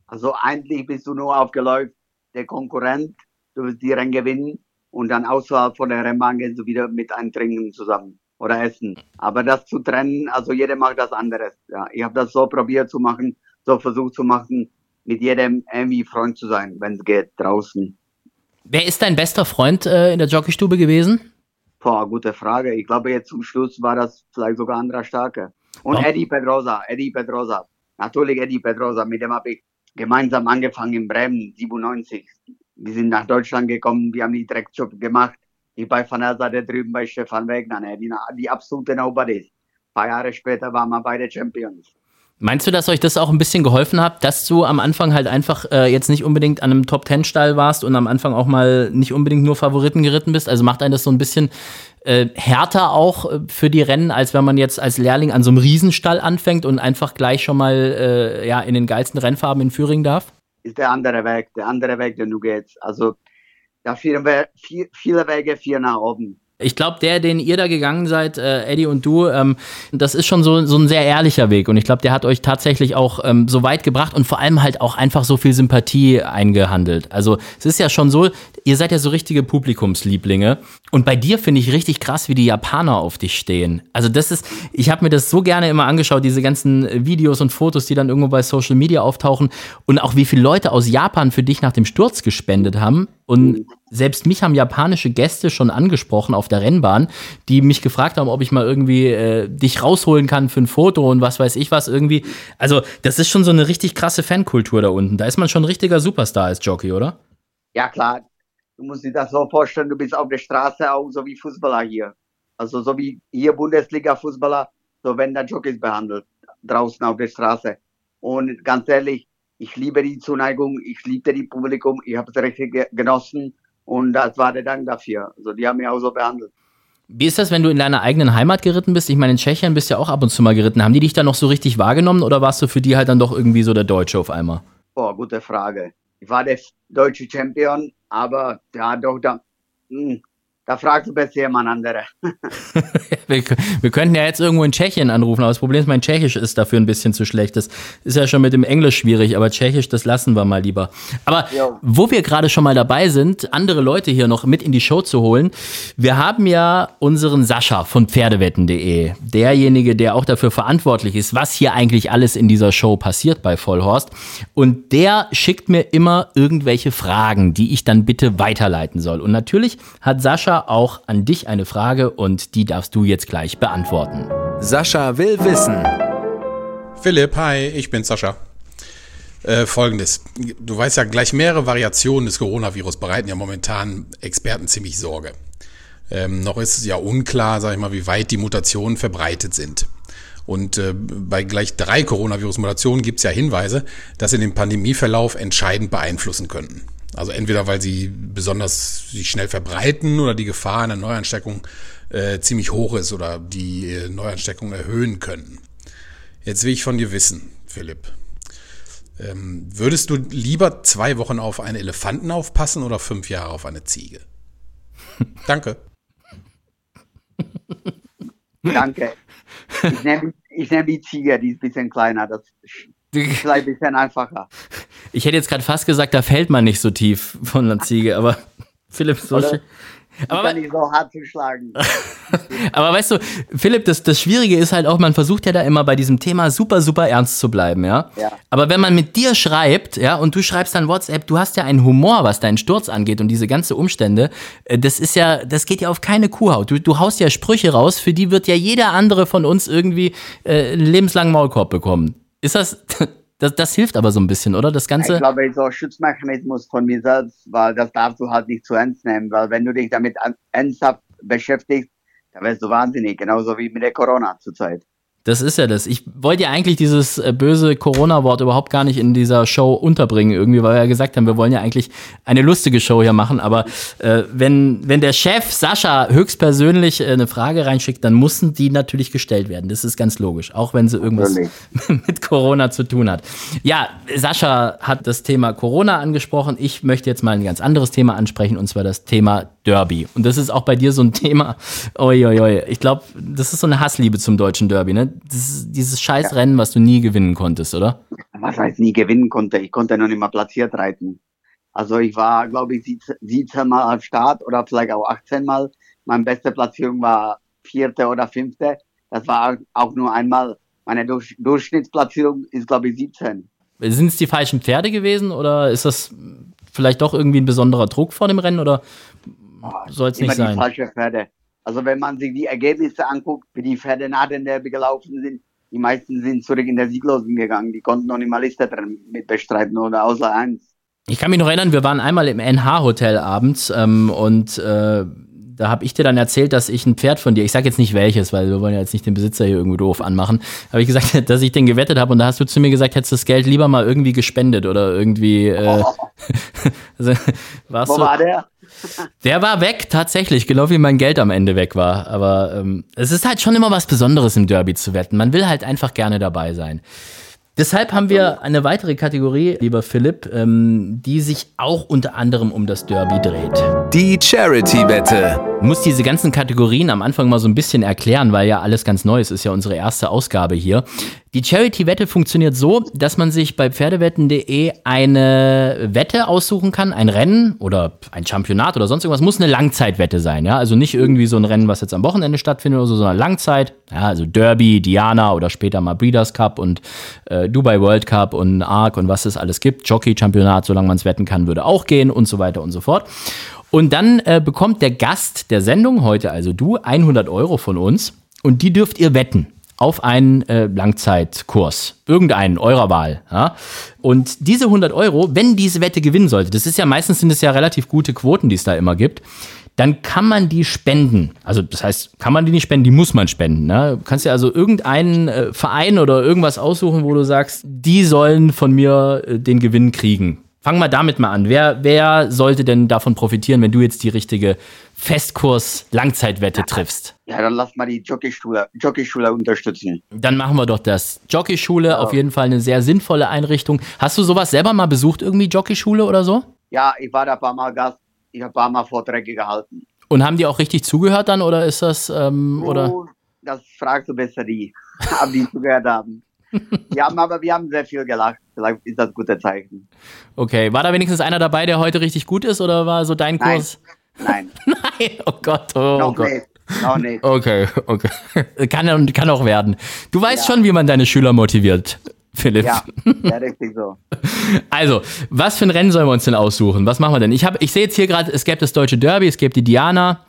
Also eigentlich bist du nur aufgeläuft, der Konkurrent, du wirst die Rennen gewinnen und dann außerhalb von der Rennbahn gehen sie wieder mit einem Trinken zusammen oder essen. Aber das zu trennen, also jeder macht das anderes. Ja, ich habe das so probiert zu machen, so versucht zu machen, mit jedem irgendwie Freund zu sein, wenn es geht, draußen. Wer ist dein bester Freund äh, in der Jockeystube gewesen? Boah, gute Frage. Ich glaube, jetzt zum Schluss war das vielleicht sogar Andra Starke. Und oh. Eddie Pedrosa, Eddie Pedrosa. Natürlich Eddie Pedrosa, mit dem habe ich gemeinsam angefangen in Bremen, 97 wir sind nach Deutschland gekommen, wir haben die Dreckjob gemacht. Ich bei Van der drüben bei Stefan Wegner, ne? die, die absolute Nobodies. Ein paar Jahre später waren wir beide Champions. Meinst du, dass euch das auch ein bisschen geholfen hat, dass du am Anfang halt einfach äh, jetzt nicht unbedingt an einem Top-Ten-Stall warst und am Anfang auch mal nicht unbedingt nur Favoriten geritten bist? Also macht einen das so ein bisschen äh, härter auch äh, für die Rennen, als wenn man jetzt als Lehrling an so einem Riesenstall anfängt und einfach gleich schon mal äh, ja, in den geilsten Rennfarben in Führing darf? Ist der andere Weg, der andere Weg, den du gehst. Also, da viele, viele Wege, vier nach oben. Ich glaube, der, den ihr da gegangen seid, äh, Eddie und du, ähm, das ist schon so, so ein sehr ehrlicher Weg. Und ich glaube, der hat euch tatsächlich auch ähm, so weit gebracht und vor allem halt auch einfach so viel Sympathie eingehandelt. Also es ist ja schon so, ihr seid ja so richtige Publikumslieblinge. Und bei dir finde ich richtig krass, wie die Japaner auf dich stehen. Also das ist, ich habe mir das so gerne immer angeschaut, diese ganzen Videos und Fotos, die dann irgendwo bei Social Media auftauchen und auch wie viele Leute aus Japan für dich nach dem Sturz gespendet haben. Und selbst mich haben japanische Gäste schon angesprochen auf der Rennbahn, die mich gefragt haben, ob ich mal irgendwie äh, dich rausholen kann für ein Foto und was weiß ich was irgendwie. Also das ist schon so eine richtig krasse Fankultur da unten. Da ist man schon ein richtiger Superstar als Jockey, oder? Ja, klar. Du musst dir das so vorstellen, du bist auf der Straße auch so wie Fußballer hier. Also so wie hier Bundesliga-Fußballer, so werden da Jockeys behandelt, draußen auf der Straße. Und ganz ehrlich, ich liebe die Zuneigung, ich liebte die Publikum, ich habe es richtig genossen und das war der Dank dafür. Also die haben mich auch so behandelt. Wie ist das, wenn du in deiner eigenen Heimat geritten bist? Ich meine, in Tschechien bist du ja auch ab und zu mal geritten. Haben die dich da noch so richtig wahrgenommen oder warst du für die halt dann doch irgendwie so der Deutsche auf einmal? Boah, gute Frage. Ich war der deutsche Champion, aber ja, doch, da, mh, hm, da fragst du besser jemand andere. wir, wir, könnten ja jetzt irgendwo in Tschechien anrufen, aber das Problem ist, mein Tschechisch ist dafür ein bisschen zu schlecht. Das ist ja schon mit dem Englisch schwierig, aber Tschechisch, das lassen wir mal lieber. Aber jo. wo wir gerade schon mal dabei sind, andere Leute hier noch mit in die Show zu holen, wir haben ja unseren Sascha von Pferdewetten.de, derjenige, der auch dafür verantwortlich ist, was hier eigentlich alles in dieser Show passiert bei Vollhorst. Und der schickt mir immer irgendwelche Fragen, die ich dann bitte weiterleiten soll. Und natürlich hat Sascha Sascha auch an dich eine Frage und die darfst du jetzt gleich beantworten. Sascha will wissen. Philipp, hi, ich bin Sascha. Äh, Folgendes. Du weißt ja, gleich mehrere Variationen des Coronavirus bereiten ja momentan Experten ziemlich Sorge. Ähm, noch ist es ja unklar, sag ich mal, wie weit die Mutationen verbreitet sind. Und äh, bei gleich drei Coronavirus-Mutationen gibt es ja Hinweise, dass sie den Pandemieverlauf entscheidend beeinflussen könnten. Also entweder weil sie besonders sich schnell verbreiten oder die Gefahr einer Neuansteckung äh, ziemlich hoch ist oder die äh, Neuansteckung erhöhen können. Jetzt will ich von dir wissen, Philipp. Ähm, würdest du lieber zwei Wochen auf einen Elefanten aufpassen oder fünf Jahre auf eine Ziege? Danke. Danke. Ich nehme ich nehm die Ziege, die ist ein bisschen kleiner. Das ist ein bisschen einfacher. Ich hätte jetzt gerade fast gesagt, da fällt man nicht so tief von der Ziege, aber Philipp, so Oder? Aber nicht so hart zu schlagen. aber weißt du, Philipp, das, das Schwierige ist halt auch, man versucht ja da immer bei diesem Thema super, super ernst zu bleiben, ja? ja. Aber wenn man mit dir schreibt, ja, und du schreibst dann WhatsApp, du hast ja einen Humor, was deinen Sturz angeht und diese ganze Umstände, äh, das ist ja, das geht ja auf keine Kuhhaut. Du, du haust ja Sprüche raus, für die wird ja jeder andere von uns irgendwie äh, einen lebenslangen Maulkorb bekommen. Ist das, das, das hilft aber so ein bisschen, oder? Das Ganze. Ich glaube, so ein Schutzmechanismus von mir selbst, weil das darfst du halt nicht zu ernst nehmen, weil wenn du dich damit ernsthaft beschäftigst, dann wirst du wahnsinnig, genauso wie mit der Corona zurzeit. Das ist ja das. Ich wollte ja eigentlich dieses äh, böse Corona-Wort überhaupt gar nicht in dieser Show unterbringen, irgendwie, weil wir ja gesagt haben, wir wollen ja eigentlich eine lustige Show hier machen. Aber äh, wenn, wenn der Chef Sascha höchstpersönlich äh, eine Frage reinschickt, dann müssen die natürlich gestellt werden. Das ist ganz logisch, auch wenn sie irgendwas mit Corona zu tun hat. Ja, Sascha hat das Thema Corona angesprochen. Ich möchte jetzt mal ein ganz anderes Thema ansprechen, und zwar das Thema Derby. Und das ist auch bei dir so ein Thema. Oi, oi, oi. Ich glaube, das ist so eine Hassliebe zum deutschen Derby, ne? dieses Scheißrennen, was du nie gewinnen konntest, oder? Was heißt nie gewinnen konnte? Ich konnte noch nicht mal platziert reiten. Also ich war, glaube ich, 17 Mal am Start oder vielleicht auch 18 Mal. Meine beste Platzierung war vierte oder fünfte. Das war auch nur einmal. Meine Durch Durchschnittsplatzierung ist, glaube ich, 17. Sind es die falschen Pferde gewesen oder ist das vielleicht doch irgendwie ein besonderer Druck vor dem Rennen oder soll es nicht sein? Die falschen Pferde. Also wenn man sich die Ergebnisse anguckt, wie die Pferde nach den Derby gelaufen sind, die meisten sind zurück in der Sieglosen gegangen. Die konnten noch nicht mal Liste drin mit bestreiten oder außer eins. Ich kann mich noch erinnern, wir waren einmal im NH-Hotel abends ähm, und äh, da habe ich dir dann erzählt, dass ich ein Pferd von dir, ich sage jetzt nicht welches, weil wir wollen ja jetzt nicht den Besitzer hier irgendwo doof anmachen, habe ich gesagt, dass ich den gewettet habe und da hast du zu mir gesagt, hättest du das Geld lieber mal irgendwie gespendet oder irgendwie. Äh, oh. also, Wo war der? Der war weg, tatsächlich, genau wie mein Geld am Ende weg war. Aber ähm, es ist halt schon immer was Besonderes im Derby zu wetten. Man will halt einfach gerne dabei sein. Deshalb haben wir eine weitere Kategorie, lieber Philipp, ähm, die sich auch unter anderem um das Derby dreht. Die Charity-Wette. Ich muss diese ganzen Kategorien am Anfang mal so ein bisschen erklären, weil ja alles ganz neu ist. Ist ja unsere erste Ausgabe hier. Die Charity-Wette funktioniert so, dass man sich bei Pferdewetten.de eine Wette aussuchen kann, ein Rennen oder ein Championat oder sonst irgendwas. Muss eine Langzeitwette sein, ja. Also nicht irgendwie so ein Rennen, was jetzt am Wochenende stattfindet oder so, sondern Langzeit. Ja, also Derby, Diana oder später mal Breeders Cup und äh, Dubai World Cup und Arc und was es alles gibt. Jockey-Championat, solange man es wetten kann, würde auch gehen und so weiter und so fort. Und dann äh, bekommt der Gast der Sendung, heute also du, 100 Euro von uns und die dürft ihr wetten auf einen äh, Langzeitkurs. Irgendeinen, eurer Wahl. Ja? Und diese 100 Euro, wenn diese Wette gewinnen sollte, das ist ja meistens sind es ja relativ gute Quoten, die es da immer gibt, dann kann man die spenden. Also das heißt, kann man die nicht spenden, die muss man spenden. Ne? Du kannst ja also irgendeinen äh, Verein oder irgendwas aussuchen, wo du sagst, die sollen von mir äh, den Gewinn kriegen. Fang mal damit mal an. Wer, wer sollte denn davon profitieren, wenn du jetzt die richtige Festkurs-Langzeitwette triffst? Ja, dann lass mal die Jockeyschule, Jockeyschule unterstützen. Dann machen wir doch das. Jockeyschule, auf jeden Fall eine sehr sinnvolle Einrichtung. Hast du sowas selber mal besucht, irgendwie Jockeyschule oder so? Ja, ich war da ein paar Mal Gast. Ich habe ein paar Mal Vorträge gehalten. Und haben die auch richtig zugehört dann oder ist das, ähm, oder? Oh, das fragst du besser die, ob die zugehört haben. Wir haben aber wir haben sehr viel gelacht. Vielleicht ist das ein gutes Zeichen. Okay, war da wenigstens einer dabei, der heute richtig gut ist oder war so dein Nein. Kurs? Nein, Nein, oh Gott, oh, noch Gott. nicht. Noch nicht. Okay, okay. Kann, kann auch werden. Du weißt Ja. schon, wie man deine Schüler motiviert, Philipp. Ja, ja, richtig so. Also, was für ein Rennen sollen wir uns denn aussuchen? Was machen wir denn? Ich, hab, ich sehe jetzt hier gerade, es gäbe das Deutsche Derby, es gäbe die Diana.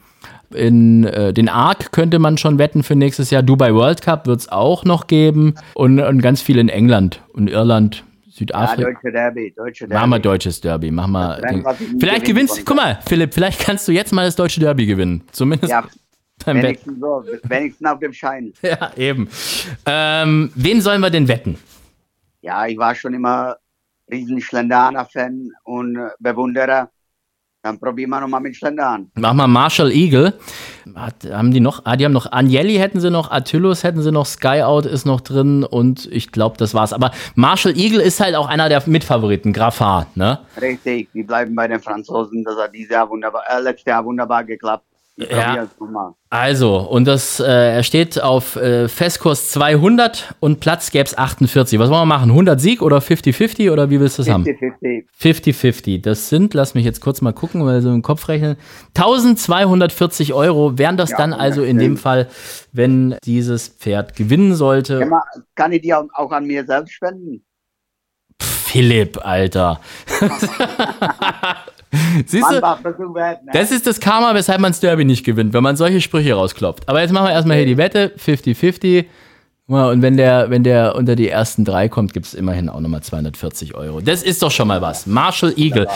In äh, den Arc könnte man schon wetten für nächstes Jahr. Dubai World Cup wird es auch noch geben. Und, und ganz viel in England und Irland, Ja, Südafrika. deutsche Derby, deutsche Derby. Machen wir deutsches Derby. Mach mal. Nie Vielleicht gewinnst. konnte. Guck mal, Philipp, vielleicht kannst du jetzt mal das deutsche Derby gewinnen. Zumindest Ja, wenigstens so, wenigstens auf dem Schein. Ja, eben. Ähm, wen sollen wir denn wetten? Ja, ich war schon immer riesen Schlenderaner-Fan und äh, Bewunderer. Dann probieren wir nochmal mit Schlendern. Mach mal Marshall Eagle. Hat, haben die noch? Ah, die haben noch Agnelli hätten sie noch, Attylus hätten sie noch, Skyout ist noch drin und ich glaube, das war's. Aber Marshall Eagle ist halt auch einer der Mitfavoriten, Grafar, ne? Richtig, die bleiben bei den Franzosen. Das hat dieses Jahr wunderbar, äh, letztes Jahr wunderbar geklappt. Ja. es. Also, und das, äh, er steht auf äh, Festkurs 200 und Platz gäb's 48. Was wollen wir machen? 100 Sieg oder 50-50 oder wie willst du das haben? 50-50. 50-50. Das sind, lass mich jetzt kurz mal gucken, weil so im Kopf rechnen, 1240 Euro wären das Ja, dann also in dem Fall, wenn dieses Pferd gewinnen sollte. Kann, man, kann ich die auch an mir selbst spenden? Philipp, Alter. Siehst du, ne? das ist das Karma, weshalb man das Derby nicht gewinnt, wenn man solche Sprüche rausklopft. Aber jetzt machen wir erstmal hier die Wette, 50-50. Ja, Und wenn der, wenn der unter die ersten drei kommt, gibt es immerhin auch nochmal 240 Euro. Das ist doch schon mal was. Marshall Eagle.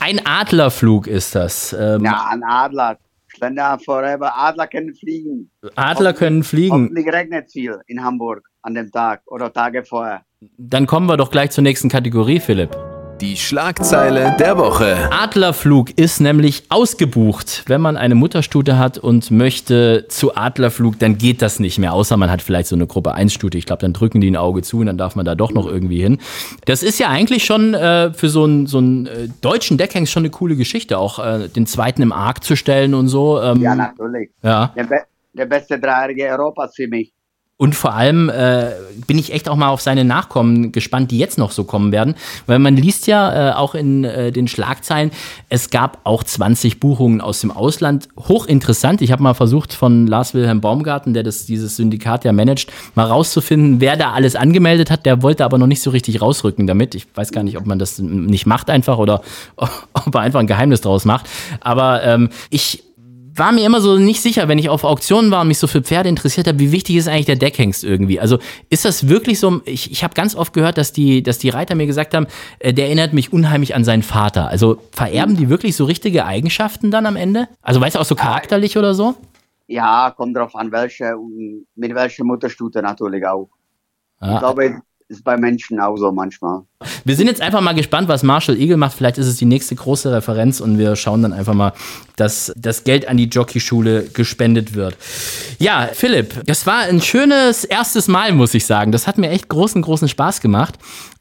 Ein Adlerflug ist das. Ähm, Ja, an Adler. Schlender forever. Adler können fliegen. Adler können fliegen. Hoffentlich regnet viel in Hamburg an dem Tag oder Tage vorher. Dann kommen wir doch gleich zur nächsten Kategorie, Philipp. Die Schlagzeile der Woche. Adlerflug ist nämlich ausgebucht. Wenn man eine Mutterstute hat und möchte zu Adlerflug, dann geht das nicht mehr. Außer man hat vielleicht so eine Gruppe 1 Stute. Ich glaube, dann drücken die ein Auge zu und dann darf man da doch noch irgendwie hin. Das ist ja eigentlich schon äh, für so einen so einen, äh, deutschen Deckhengst schon eine coole Geschichte, auch äh, den zweiten im Arc zu stellen und so. Ähm, Ja, natürlich. ja. Der, be der beste Dreijährige Europas für mich. Und vor allem äh, bin ich echt auch mal auf seine Nachkommen gespannt, die jetzt noch so kommen werden. Weil man liest ja äh, auch in äh, den Schlagzeilen, es gab auch 20 Buchungen aus dem Ausland. Hochinteressant. Ich habe mal versucht von Lars Wilhelm Baumgarten, der das, dieses Syndikat ja managt, mal rauszufinden, wer da alles angemeldet hat. Der wollte aber noch nicht so richtig rausrücken damit. Ich weiß gar nicht, ob man das nicht macht einfach oder ob er einfach ein Geheimnis draus macht. Aber ähm, ich war mir immer so nicht sicher, wenn ich auf Auktionen war und mich so für Pferde interessiert habe, wie wichtig ist eigentlich der Deckhengst irgendwie? Also ist das wirklich so? Ich, ich habe ganz oft gehört, dass die, dass die Reiter mir gesagt haben, äh, der erinnert mich unheimlich an seinen Vater. Also vererben die wirklich so richtige Eigenschaften dann am Ende? Also weißt du auch so charakterlich oder so? Ja, kommt drauf an, welche mit welcher Mutterstute natürlich auch. Ich Ja, glaube, ist bei Menschen auch so manchmal. Wir sind jetzt einfach mal gespannt, was Marshall Eagle macht. Vielleicht ist es die nächste große Referenz und wir schauen dann einfach mal, dass das Geld an die Jockeyschule gespendet wird. Ja, Philipp, das war ein schönes erstes Mal, muss ich sagen. Das hat mir echt großen, großen Spaß gemacht.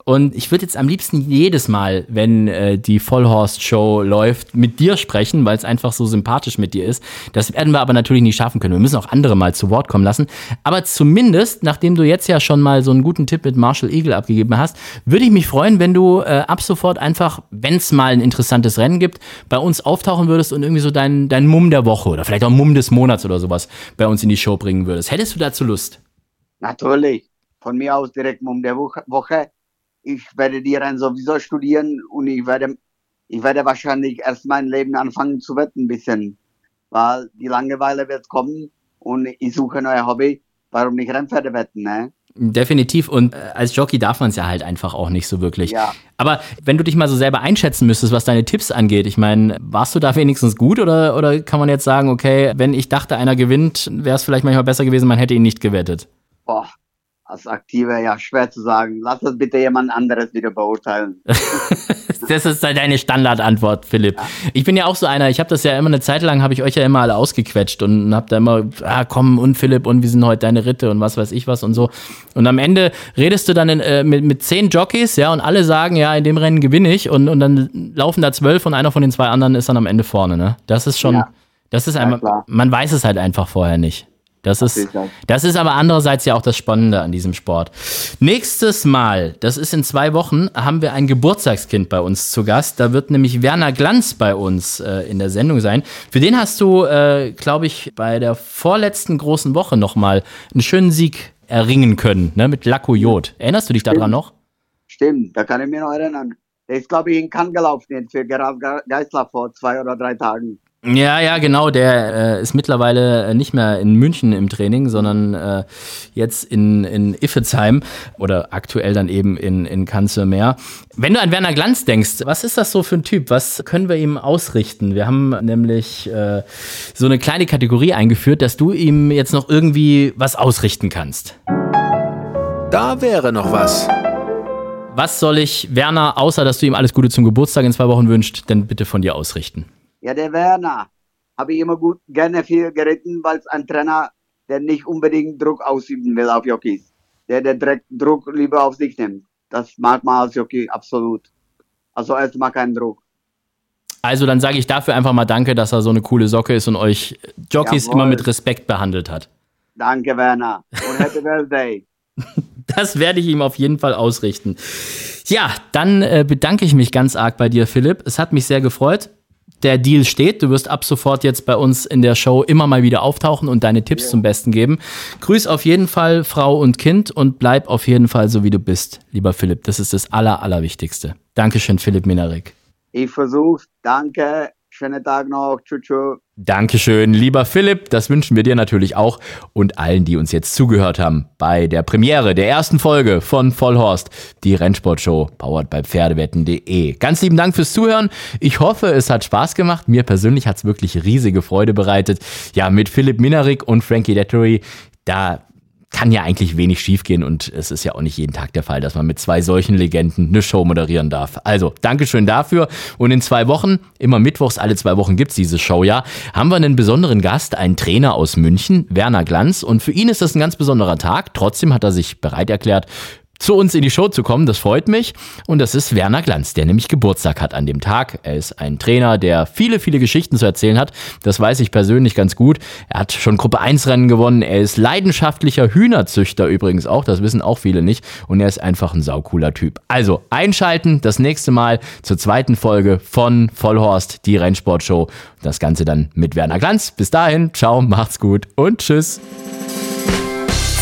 Und ich würde jetzt am liebsten jedes Mal, wenn äh, die Vollhorst-Show läuft, mit dir sprechen, weil es einfach so sympathisch mit dir ist. Das werden wir aber natürlich nicht schaffen können. Wir müssen auch andere mal zu Wort kommen lassen. Aber zumindest, nachdem du jetzt ja schon mal so einen guten Tipp mit Marshall Eagle abgegeben hast, würde ich mich freuen, wenn du äh, ab sofort einfach, wenn es mal ein interessantes Rennen gibt, bei uns auftauchen würdest und irgendwie so deinen dein Mumm der Woche oder vielleicht auch Mumm des Monats oder sowas bei uns in die Show bringen würdest. Hättest du dazu Lust? Natürlich. Von mir aus direkt Mumm der Woche ich werde die Rennen sowieso studieren und ich werde, ich werde wahrscheinlich erst mein Leben anfangen zu wetten ein bisschen, weil die Langeweile wird kommen und ich suche neue Hobby. Warum nicht Rennpferde wetten, ne? Definitiv. Und äh, als Jockey darf man es ja halt einfach auch nicht so wirklich. Ja. Aber wenn du dich mal so selber einschätzen müsstest, was deine Tipps angeht, ich meine, warst du da wenigstens gut oder, oder kann man jetzt sagen, okay, wenn ich dachte, einer gewinnt, wäre es vielleicht manchmal besser gewesen, man hätte ihn nicht gewettet? Boah, als Aktiver, ja, schwer zu sagen. Lass das bitte jemand anderes wieder beurteilen. das ist halt deine Standardantwort, Philipp. Ja. Ich bin ja auch so einer, ich habe das ja immer eine Zeit lang, habe ich euch ja immer alle ausgequetscht und habe da immer, ah komm und Philipp und wie sind heute deine Ritte und was weiß ich was und so. Und am Ende redest du dann in, äh, mit, mit zehn Jockeys, ja, und alle sagen, ja, in dem Rennen gewinne ich und, und dann laufen da zwölf und einer von den zwei anderen ist dann am Ende vorne, ne? Das ist schon, ja. das ist einmal, ja, man weiß es halt einfach vorher nicht. Das ist, das ist aber andererseits ja auch das Spannende an diesem Sport. Nächstes Mal, das ist in zwei Wochen, haben wir ein Geburtstagskind bei uns zu Gast. Da wird nämlich Werner Glanz bei uns äh, in der Sendung sein. Für den hast du, äh, glaube ich, bei der vorletzten großen Woche nochmal einen schönen Sieg erringen können, ne, mit Lacko Jod. Erinnerst du dich daran noch? Stimmt, da kann ich mich noch erinnern. Der ist, glaube ich, in Cannes gelaufen für Gerald Geisler vor zwei oder drei Tagen. Ja, ja, genau. Der äh, ist mittlerweile nicht mehr in München im Training, sondern äh, jetzt in, in Iffezheim oder aktuell dann eben in, in Kanzelmeer. Wenn du an Werner Glanz denkst, was ist das so für ein Typ? Was können wir ihm ausrichten? Wir haben nämlich äh, so eine kleine Kategorie eingeführt, dass du ihm jetzt noch irgendwie was ausrichten kannst. Da wäre noch was. Was soll ich Werner, außer dass du ihm alles Gute zum Geburtstag in zwei Wochen wünscht, denn bitte von dir ausrichten? Ja, der Werner habe ich immer gut gerne viel geritten, weil es ein Trainer, der nicht unbedingt Druck ausüben will auf Jockeys. Der, der direkt Druck lieber auf sich nimmt. Das mag man als Jockey absolut. Also erstmal keinen Druck. Also dann sage ich dafür einfach mal Danke, dass er so eine coole Socke ist und euch Jockeys Jawohl. immer mit Respekt behandelt hat. Danke, Werner. Und Happy Birthday. Das werde ich ihm auf jeden Fall ausrichten. Ja, dann äh, bedanke ich mich ganz arg bei dir, Philipp. Es hat mich sehr gefreut der Deal steht. Du wirst ab sofort jetzt bei uns in der Show immer mal wieder auftauchen und deine Tipps ja. zum Besten geben. Grüß auf jeden Fall Frau und Kind und bleib auf jeden Fall so, wie du bist, lieber Philipp. Das ist das Aller, Allerwichtigste. Dankeschön, Philipp Minarik. Ich versuch's. Danke. Schönen Tag noch. Tschüss. tschüss. Dankeschön, lieber Philipp. Das wünschen wir dir natürlich auch und allen, die uns jetzt zugehört haben bei der Premiere der ersten Folge von Vollhorst, die Rennsportshow, powered bei Pferdewetten.de. Ganz lieben Dank fürs Zuhören. Ich hoffe, es hat Spaß gemacht. Mir persönlich hat es wirklich riesige Freude bereitet. Ja, mit Philipp Minarik und Frankie Dettery, da kann ja eigentlich wenig schiefgehen und es ist ja auch nicht jeden Tag der Fall, dass man mit zwei solchen Legenden eine Show moderieren darf. Also, Dankeschön dafür. Und in zwei Wochen, immer mittwochs, alle zwei Wochen gibt's diese Show ja, haben wir einen besonderen Gast, einen Trainer aus München, Werner Glanz. Und für ihn ist das ein ganz besonderer Tag. Trotzdem hat er sich bereit erklärt, zu uns in die Show zu kommen. Das freut mich. Und das ist Werner Glanz, der nämlich Geburtstag hat an dem Tag. Er ist ein Trainer, der viele, viele Geschichten zu erzählen hat. Das weiß ich persönlich ganz gut. Er hat schon Gruppe 1 Rennen gewonnen. Er ist leidenschaftlicher Hühnerzüchter übrigens auch. Das wissen auch viele nicht. Und er ist einfach ein saucooler Typ. Also einschalten das nächste Mal zur zweiten Folge von Vollhorst, die Rennsportshow. Das Ganze dann mit Werner Glanz. Bis dahin, ciao, macht's gut und tschüss.